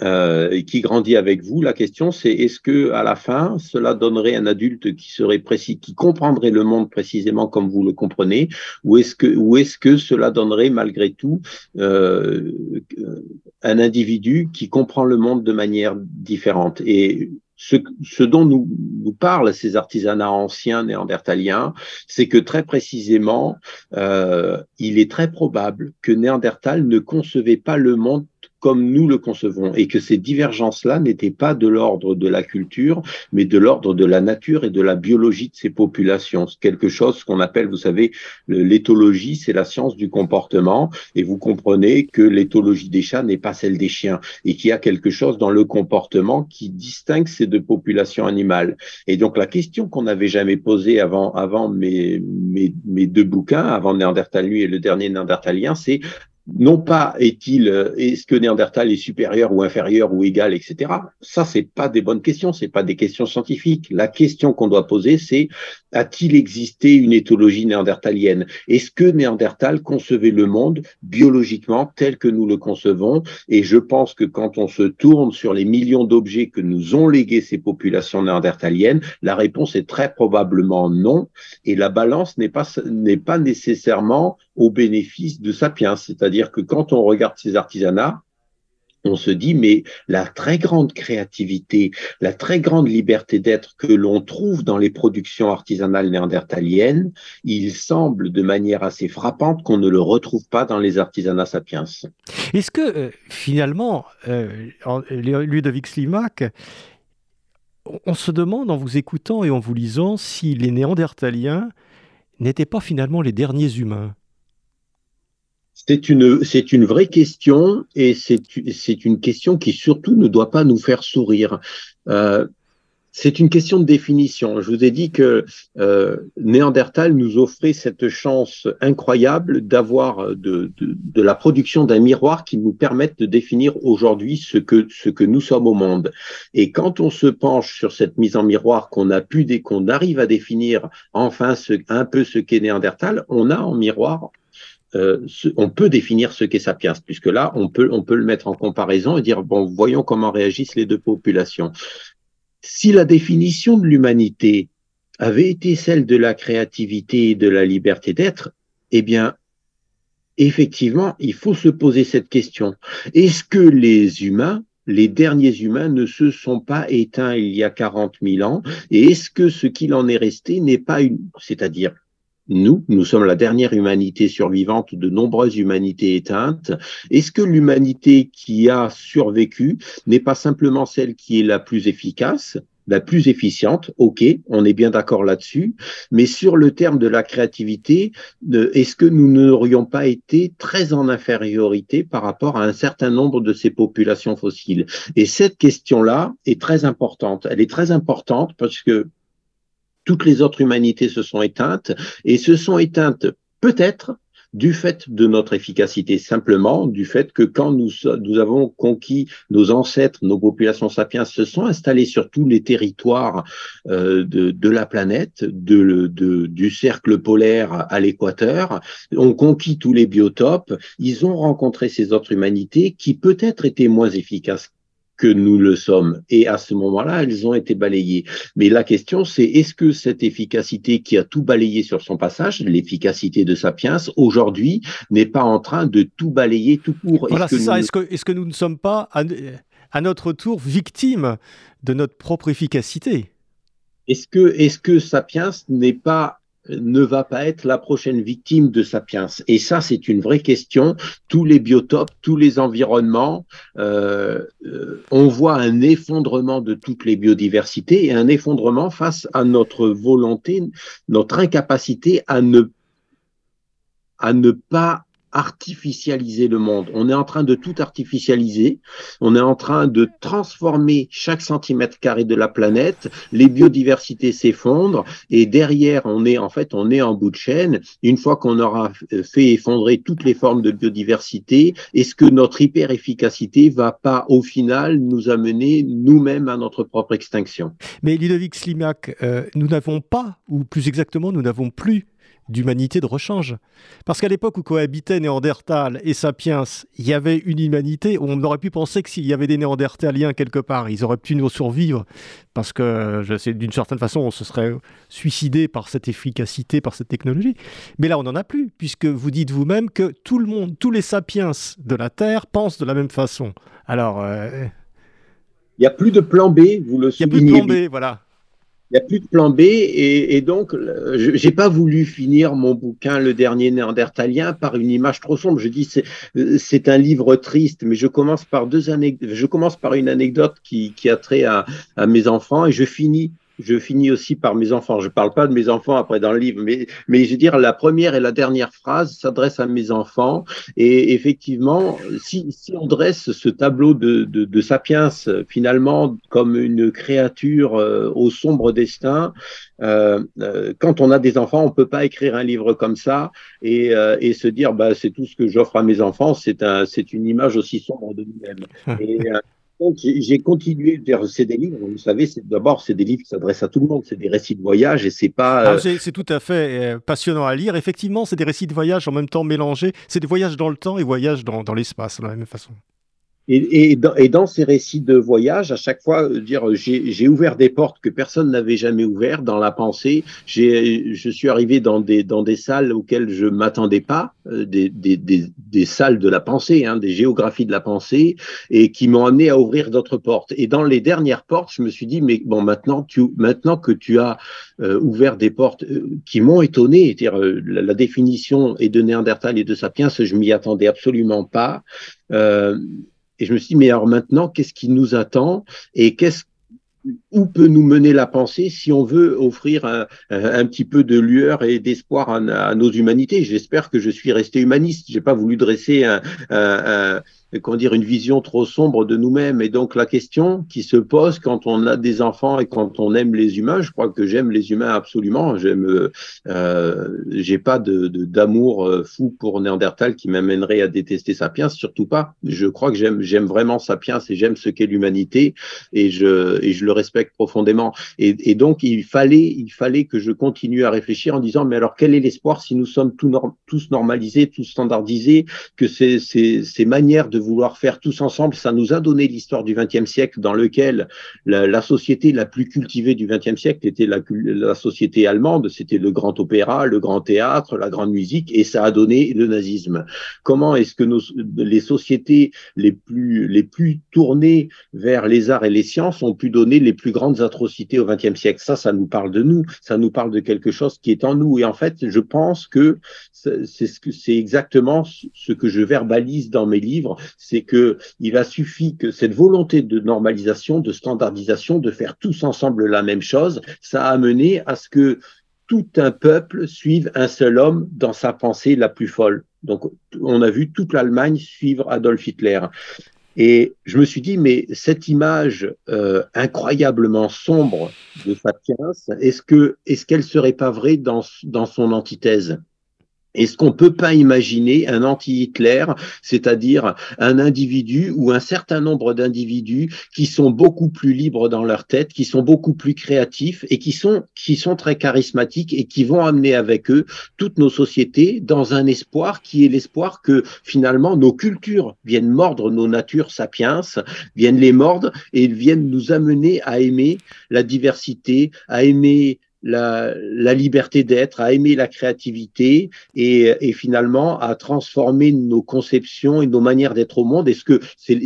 euh, qui grandit avec vous. La question, c'est est-ce que à la fin, cela donnerait un adulte qui serait précis, qui comprendrait le monde précisément comme vous le comprenez, ou est-ce que, ou est-ce que cela donnerait malgré tout euh, un individu qui comprend le monde de manière différente? Ce, ce, dont nous, nous parlent ces artisanats anciens néandertaliens, c'est que très précisément, euh, il est très probable que Néandertal ne concevait pas le monde comme nous le concevons et que ces divergences-là n'étaient pas de l'ordre de la culture, mais de l'ordre de la nature et de la biologie de ces populations. Quelque chose qu'on appelle, vous savez, l'éthologie, c'est la science du comportement et vous comprenez que l'éthologie des chats n'est pas celle des chiens et qu'il y a quelque chose dans le comportement qui distingue ces deux populations animales. Et donc la question qu'on n'avait jamais posée avant, avant mes, mes, mes deux bouquins, avant Néandertal lui et le dernier Néandertalien, c'est non pas est-il, euh, est-ce que Néandertal est supérieur ou inférieur ou égal, etc. Ça, c'est pas des bonnes questions, c'est pas des questions scientifiques. La question qu'on doit poser, c'est a-t-il existé une éthologie néandertalienne? Est-ce que Néandertal concevait le monde biologiquement tel que nous le concevons? Et je pense que quand on se tourne sur les millions d'objets que nous ont légués ces populations néandertaliennes, la réponse est très probablement non. Et la balance n'est pas n'est pas nécessairement au bénéfice de Sapiens. C'est-à-dire que quand on regarde ces artisanats, on se dit, mais la très grande créativité, la très grande liberté d'être que l'on trouve dans les productions artisanales néandertaliennes, il semble de manière assez frappante qu'on ne le retrouve pas dans les artisanats sapiens. Est-ce que euh, finalement, euh, Ludovic Slimak, on se demande en vous écoutant et en vous lisant si les néandertaliens n'étaient pas finalement les derniers humains? C'est une, c'est une vraie question et c'est, c'est une question qui surtout ne doit pas nous faire sourire. Euh, c'est une question de définition. Je vous ai dit que euh, Néandertal nous offrait cette chance incroyable d'avoir de, de, la production d'un miroir qui nous permette de définir aujourd'hui ce que, ce que nous sommes au monde. Et quand on se penche sur cette mise en miroir qu'on a pu, qu'on arrive à définir enfin un peu ce qu'est Néandertal, on a en miroir euh, on peut définir ce qu'est Sapiens, puisque là, on peut, on peut le mettre en comparaison et dire, bon, voyons comment réagissent les deux populations. Si la définition de l'humanité avait été celle de la créativité et de la liberté d'être, eh bien, effectivement, il faut se poser cette question. Est-ce que les humains les derniers humains ne se sont pas éteints il y a 40 000 ans? Et est-ce que ce qu'il en est resté n'est pas une, c'est-à-dire nous, nous sommes la dernière humanité survivante de nombreuses humanités éteintes. Est-ce que l'humanité qui a survécu n'est pas simplement celle qui est la plus efficace la plus efficiente, ok, on est bien d'accord là-dessus, mais sur le terme de la créativité, est-ce que nous n'aurions pas été très en infériorité par rapport à un certain nombre de ces populations fossiles? Et cette question-là est très importante. Elle est très importante parce que toutes les autres humanités se sont éteintes et se sont éteintes peut-être du fait de notre efficacité, simplement du fait que quand nous, avons conquis nos ancêtres, nos populations sapiens se sont installées sur tous les territoires euh, de, la planète, du cercle polaire à l'équateur, ont conquis tous les biotopes, ils ont rencontré ces autres humanités qui peut-être étaient moins efficaces que nous le sommes. Et à ce moment-là, elles ont été balayées. Mais la question, c'est est-ce que cette efficacité qui a tout balayé sur son passage, l'efficacité de Sapiens, aujourd'hui, n'est pas en train de tout balayer tout court? Voilà, c'est ça. Est-ce que, est que nous ne sommes pas, à, à notre tour, victimes de notre propre efficacité? Est-ce que, est-ce que Sapiens n'est pas ne va pas être la prochaine victime de Sapiens Et ça, c'est une vraie question. Tous les biotopes, tous les environnements, euh, euh, on voit un effondrement de toutes les biodiversités et un effondrement face à notre volonté, notre incapacité à à ne pas artificialiser le monde. On est en train de tout artificialiser. On est en train de transformer chaque centimètre carré de la planète. Les biodiversités s'effondrent et derrière, on est en fait, on est en bout de chaîne. Une fois qu'on aura fait effondrer toutes les formes de biodiversité, est-ce que notre hyper efficacité va pas au final nous amener nous-mêmes à notre propre extinction? Mais Ludovic Slimak, euh, nous n'avons pas, ou plus exactement, nous n'avons plus d'humanité de rechange. Parce qu'à l'époque où cohabitaient Néandertal et Sapiens, il y avait une humanité, on aurait pu penser que s'il y avait des Néandertaliens quelque part, ils auraient pu nous survivre, parce que d'une certaine façon, on se serait suicidé par cette efficacité, par cette technologie. Mais là, on n'en a plus, puisque vous dites vous-même que tout le monde, tous les Sapiens de la Terre pensent de la même façon. Alors... Euh, il n'y a plus de plan B, vous le soulignez. Il n'y a plus de plan B, voilà. Il n'y a plus de plan B et, donc j'ai pas voulu finir mon bouquin Le dernier néandertalien par une image trop sombre. Je dis c'est c'est un livre triste, mais je commence par deux je commence par une anecdote qui, qui a trait à mes enfants et je finis je finis aussi par mes enfants. Je ne parle pas de mes enfants après dans le livre, mais, mais je veux dire, la première et la dernière phrase s'adressent à mes enfants. Et effectivement, si, si on dresse ce tableau de, de, de, Sapiens finalement comme une créature euh, au sombre destin, euh, euh, quand on a des enfants, on peut pas écrire un livre comme ça et, euh, et se dire, bah, c'est tout ce que j'offre à mes enfants. C'est un, c'est une image aussi sombre de nous-mêmes. *laughs* Et, j'ai continué. C'est des livres, vous savez, d'abord, c'est des livres qui s'adressent à tout le monde. C'est des récits de voyage et c'est pas. Ah, euh, c'est tout à fait euh, passionnant à lire. Effectivement, c'est des récits de voyage en même temps mélangés. C'est des voyages dans le temps et voyages dans, dans l'espace, de la même façon. Et, dans, ces récits de voyage, à chaque fois, euh, dire j'ai ouvert des portes que personne n'avait jamais ouvertes dans la pensée. Je suis arrivé dans des, dans des salles auxquelles je m'attendais pas, euh, des, des, des, salles de la pensée, hein, des géographies de la pensée, et qui m'ont amené à ouvrir d'autres portes. Et dans les dernières portes, je me suis dit mais bon maintenant tu maintenant que tu as euh, ouvert des portes qui m'ont étonné, dire la, la, définition est de Néandertal et de Sapiens, je m'y attendais absolument pas. Et je me suis dit, mais alors maintenant, qu'est-ce qui nous attend et qu'est-ce où peut nous mener la pensée si on veut offrir un, petit peu de lueur et d'espoir à, nos humanités? J'espère que je suis resté humaniste. J'ai pas voulu dresser comment dire, une vision trop sombre de nous-mêmes. Et donc la question qui se pose quand on a des enfants et quand on aime les humains, je crois que j'aime les humains absolument. J'aime, euh, j'ai pas d'amour euh, fou pour Néandertal qui m'amènerait à détester Sapiens, surtout pas. Je crois que j'aime, j'aime vraiment Sapiens et j'aime ce qu'est l'humanité et je, et je le respecte profondément. Et, donc il fallait, il fallait que je continue à réfléchir en disant mais alors quel est l'espoir si nous sommes tous, normalisés, tous standardisés, que ces, ces, ces manières de vouloir faire tous ensemble, ça nous a donné l'histoire du XXe siècle dans lequel la, société la plus cultivée du XXe siècle était la, la société allemande, c'était le grand opéra, le grand théâtre, la grande musique, et ça a donné le nazisme. Comment est-ce que nos, les sociétés les plus, les plus tournées vers les arts et les sciences ont pu donner les plus grandes atrocités au XXe siècle Ça, ça nous parle de nous, ça nous parle de quelque chose qui est en nous. Et en fait, je pense que c'est exactement ce que je verbalise dans mes livres, c'est que il a suffi que cette volonté de normalisation, de standardisation, de faire tous ensemble la même chose, ça a amené à ce que tout un peuple suive un seul homme dans sa pensée la plus folle. Donc, on a vu toute l'Allemagne suivre Adolf Hitler. Et je me suis dit, mais cette image euh, incroyablement sombre de Sapiens, est-ce que est-ce qu'elle serait pas vraie dans, dans son antithèse? Est-ce qu'on peut pas imaginer un anti-Hitler, c'est-à-dire un individu ou un certain nombre d'individus qui sont beaucoup plus libres dans leur tête, qui sont beaucoup plus créatifs et qui sont, qui sont très charismatiques et qui vont amener avec eux toutes nos sociétés dans un espoir qui est l'espoir que finalement nos cultures viennent mordre nos natures sapiens, viennent les mordre et viennent nous amener à aimer la diversité, à aimer la, liberté d'être, à aimer la créativité et, finalement à transformer nos conceptions et nos manières d'être au monde. Est-ce que c'est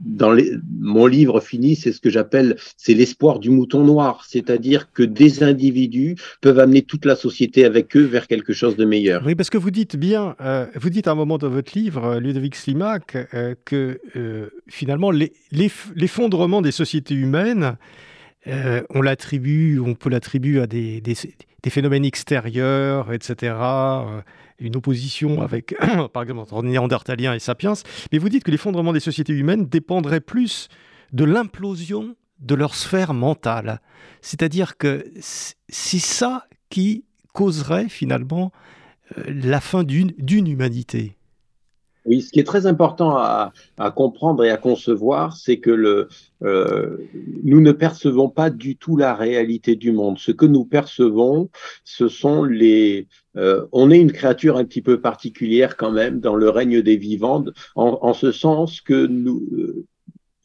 dans mon livre fini, c'est ce que j'appelle, c'est l'espoir du mouton noir, c'est-à-dire que des individus peuvent amener toute la société avec eux vers quelque chose de meilleur. Oui, parce que vous dites bien, euh, vous dites à un moment dans votre livre, euh, Ludovic Slimak, euh, que finalement l'effondrement des sociétés humaines euh, on l'attribue, on peut l'attribuer à des, phénomènes extérieurs, etc. Euh, une opposition avec, *coughs* par exemple, entre Néandertaliens et Sapiens. Mais vous dites que l'effondrement des sociétés humaines dépendrait plus de l'implosion de leur sphère mentale. C'est-à-dire que c'est ça qui causerait finalement euh, la fin d'une humanité. Oui, ce qui est très important à, comprendre et à concevoir, c'est que le, euh, nous ne percevons pas du tout la réalité du monde. Ce que nous percevons, ce sont les... Euh, on est une créature un petit peu particulière quand même dans le règne des vivants, en, en ce sens que nous,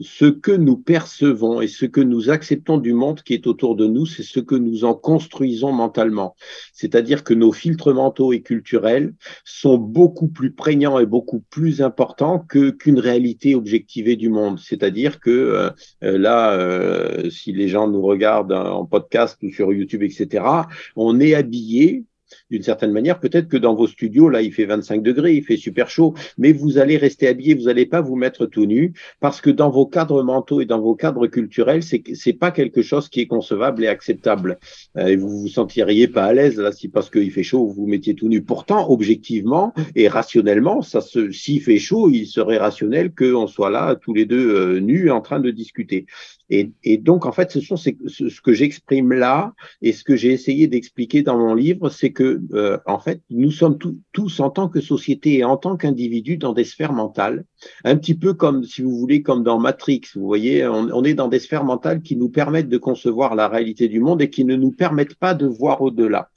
ce que nous percevons et ce que nous acceptons du monde qui est autour de nous, c'est ce que nous en construisons mentalement. C'est-à-dire que nos filtres mentaux et culturels sont beaucoup plus prégnants et beaucoup plus importants que qu'une réalité objectivée du monde. C'est-à-dire que euh, euh, là, euh, si les gens nous regardent en podcast ou sur YouTube, etc., on est habillé d'une certaine manière. Peut-être que dans vos studios, là, il fait 25 degrés, il fait super chaud, mais vous allez rester habillé, vous n'allez pas vous mettre tout nu, parce que dans vos cadres mentaux et dans vos cadres culturels, c'est c'est pas quelque chose qui est concevable et acceptable. Euh, et vous vous sentiriez pas à l'aise là, si parce qu'il fait chaud, vous vous mettiez tout nu. Pourtant, objectivement et rationnellement, ça se, s'il fait chaud, il serait rationnel qu'on soit là tous les deux euh, nus en train de discuter. Et, donc, en fait, ce sont ce, ce que j'exprime là et ce que j'ai essayé d'expliquer dans mon livre, c'est que, euh, en fait, nous sommes tous en tant que société et en tant qu'individus dans des sphères mentales, un petit peu comme, si vous voulez, comme dans Matrix. Vous voyez, on, est dans des sphères mentales qui nous permettent de concevoir la réalité du monde et qui ne nous permettent pas de voir au-delà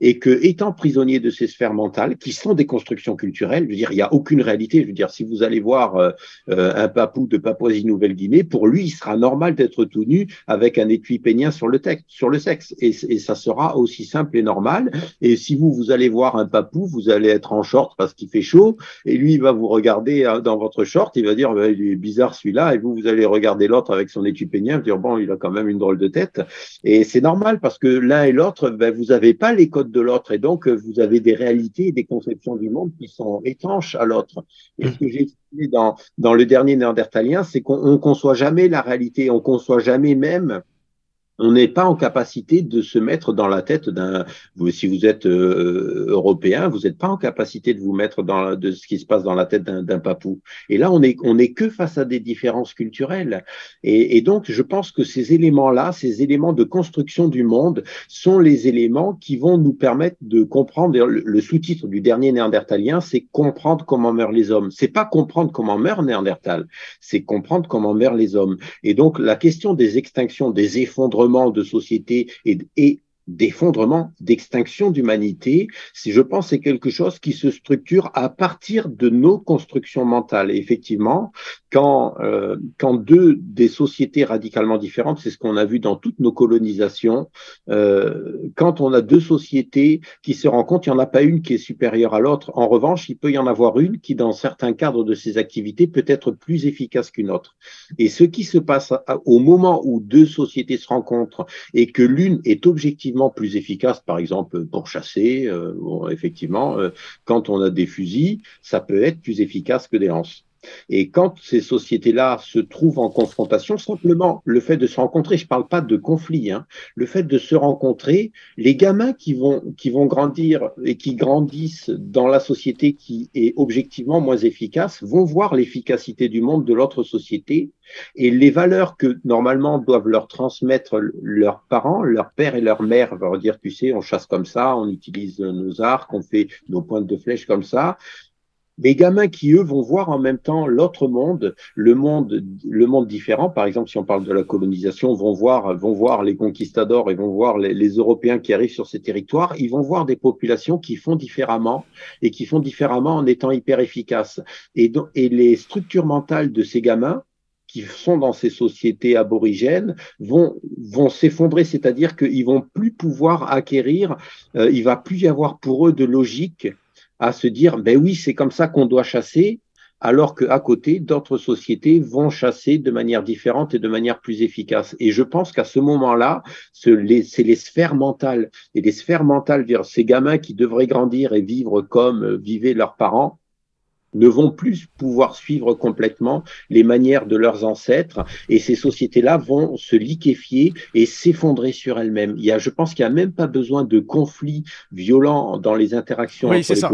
et que, étant prisonnier de ces sphères mentales, qui sont des constructions culturelles, je veux dire, il n'y a aucune réalité. Je veux dire, si vous allez voir euh, euh, un papou de Papouasie-Nouvelle-Guinée, pour lui, il sera normal d'être tout nu avec un étui pénien sur le, texte, sur le sexe, et, et, ça sera aussi simple et normal. Et si vous, vous allez voir un papou, vous allez être en short parce qu'il fait chaud, et lui, il va vous regarder euh, dans votre short, il va dire, bah, il est bizarre celui-là, et vous, vous allez regarder l'autre avec son étui pénien, dire, bon, il a quand même une drôle de tête. Et c'est normal parce que l'un et l'autre, ben, vous n'avez pas les codes de l'autre. Et donc, vous avez des réalités et des conceptions du monde qui sont étanches à l'autre. Et ce que j'ai expliqué dans, dans le dernier néandertalien, c'est qu'on ne conçoit jamais la réalité, on conçoit jamais même on n'est pas en capacité de se mettre dans la tête d'un. Si vous êtes euh, européen, vous n'êtes pas en capacité de vous mettre dans de ce qui se passe dans la tête d'un papou. Et là, on est on est que face à des différences culturelles. Et, donc, je pense que ces éléments-là, ces éléments de construction du monde, sont les éléments qui vont nous permettre de comprendre. Le, le sous-titre du dernier néandertalien, c'est comprendre comment meurent les hommes. C'est pas comprendre comment meurt Néandertal, c'est comprendre comment meurent les hommes. Et donc, la question des extinctions, des effondrements de société et, et d'effondrement, d'extinction d'humanité, si je pense c'est quelque chose qui se structure à partir de nos constructions mentales. Effectivement, quand, euh, quand deux des sociétés radicalement différentes, c'est ce qu'on a vu dans toutes nos colonisations, euh, quand on a deux sociétés qui se rencontrent, il n'y en a pas une qui est supérieure à l'autre. En revanche, il peut y en avoir une qui, dans certains cadres de ses activités, peut être plus efficace qu'une autre. Et ce qui se passe au moment où deux sociétés se rencontrent et que l'une est objectivement plus efficace, par exemple pour chasser, euh, effectivement, euh, quand on a des fusils, ça peut être plus efficace que des lances. Et quand ces sociétés-là se trouvent en confrontation, simplement le fait de se rencontrer, je ne parle pas de conflit, hein, le fait de se rencontrer, les gamins qui vont, qui vont grandir et qui grandissent dans la société qui est objectivement moins efficace vont voir l'efficacité du monde de l'autre société et les valeurs que normalement doivent leur transmettre leurs parents, leur père et leur mère, leur dire, tu sais, on chasse comme ça, on utilise nos arcs, on fait nos pointes de flèche comme ça, les gamins qui, eux, vont voir en même temps l'autre monde, le monde, le monde différent. Par exemple, si on parle de la colonisation, vont voir, vont voir les conquistadors et vont voir les, les Européens qui arrivent sur ces territoires. Ils vont voir des populations qui font différemment et qui font différemment en étant hyper efficaces. Et, et les structures mentales de ces gamins, qui sont dans ces sociétés aborigènes vont, vont s'effondrer, c'est-à-dire qu'ils vont plus pouvoir acquérir, euh, il va plus y avoir pour eux de logique à se dire, ben oui, c'est comme ça qu'on doit chasser, alors qu'à côté, d'autres sociétés vont chasser de manière différente et de manière plus efficace. Et je pense qu'à ce moment-là, c'est les, sphères mentales, et les sphères mentales, ces gamins qui devraient grandir et vivre comme euh, vivaient leurs parents, ne vont plus pouvoir suivre complètement les manières de leurs ancêtres et ces sociétés-là vont se liquéfier et s'effondrer sur elles-mêmes. Il y a, je pense qu'il n'y a même pas besoin de conflits violents dans les interactions. Oui, c'est ça.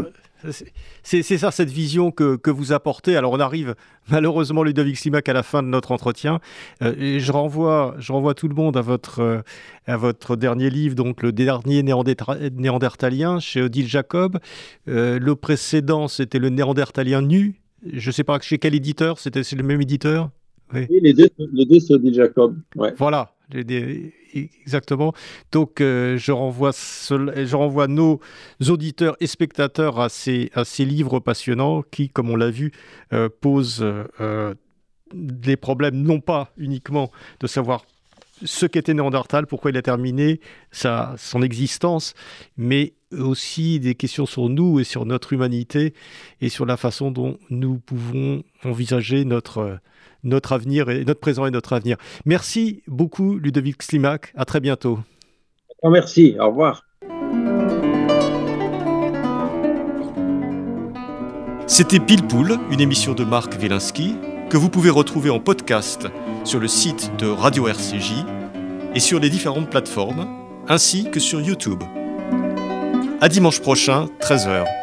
C'est ça cette vision que, que, vous apportez. Alors on arrive malheureusement Ludovic Slimac à la fin de notre entretien. Euh, et je renvoie, je renvoie tout le monde à votre, euh, à votre dernier livre, donc le dernier néandertalien chez Odile Jacob. Euh, le précédent c'était le néandertalien nu. Je ne sais pas chez quel éditeur, c'était le même éditeur? Oui. les deux, les deux c'est Odile Jacob. Ouais. Voilà. Exactement. Donc, euh, je, renvoie je renvoie nos auditeurs et spectateurs à ces, à ces livres passionnants qui, comme on l'a vu, euh, posent euh, des problèmes non pas uniquement de savoir ce qu'était Néandertal, pourquoi il a terminé sa, son existence, mais aussi des questions sur nous et sur notre humanité et sur la façon dont nous pouvons envisager notre notre avenir et notre présent et notre avenir. Merci beaucoup Ludovic Slimak, à très bientôt. Merci, au revoir. C'était Pile Poule, une émission de Marc Wielinski que vous pouvez retrouver en podcast sur le site de Radio RCJ et sur les différentes plateformes, ainsi que sur YouTube. À dimanche prochain, 13h.